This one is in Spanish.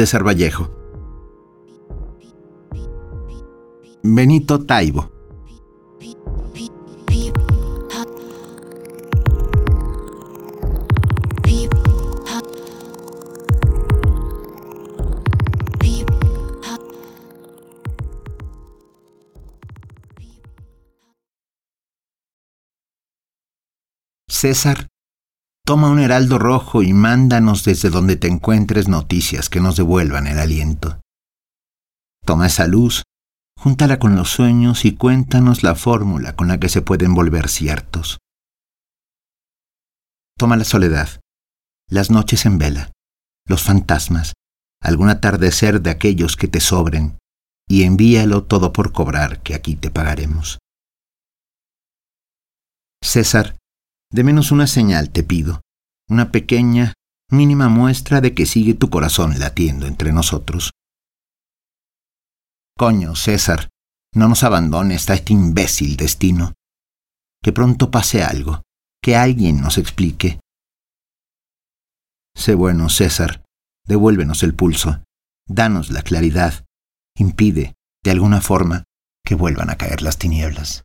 César Vallejo. Benito Taibo. César, toma un heraldo rojo y mándanos desde donde te encuentres noticias que nos devuelvan el aliento. Toma esa luz, júntala con los sueños y cuéntanos la fórmula con la que se pueden volver ciertos. Toma la soledad, las noches en vela, los fantasmas, algún atardecer de aquellos que te sobren, y envíalo todo por cobrar, que aquí te pagaremos. César, de menos una señal te pido, una pequeña, mínima muestra de que sigue tu corazón latiendo entre nosotros. Coño, César, no nos abandones a este imbécil destino. Que pronto pase algo, que alguien nos explique. Sé bueno, César, devuélvenos el pulso, danos la claridad, impide, de alguna forma, que vuelvan a caer las tinieblas.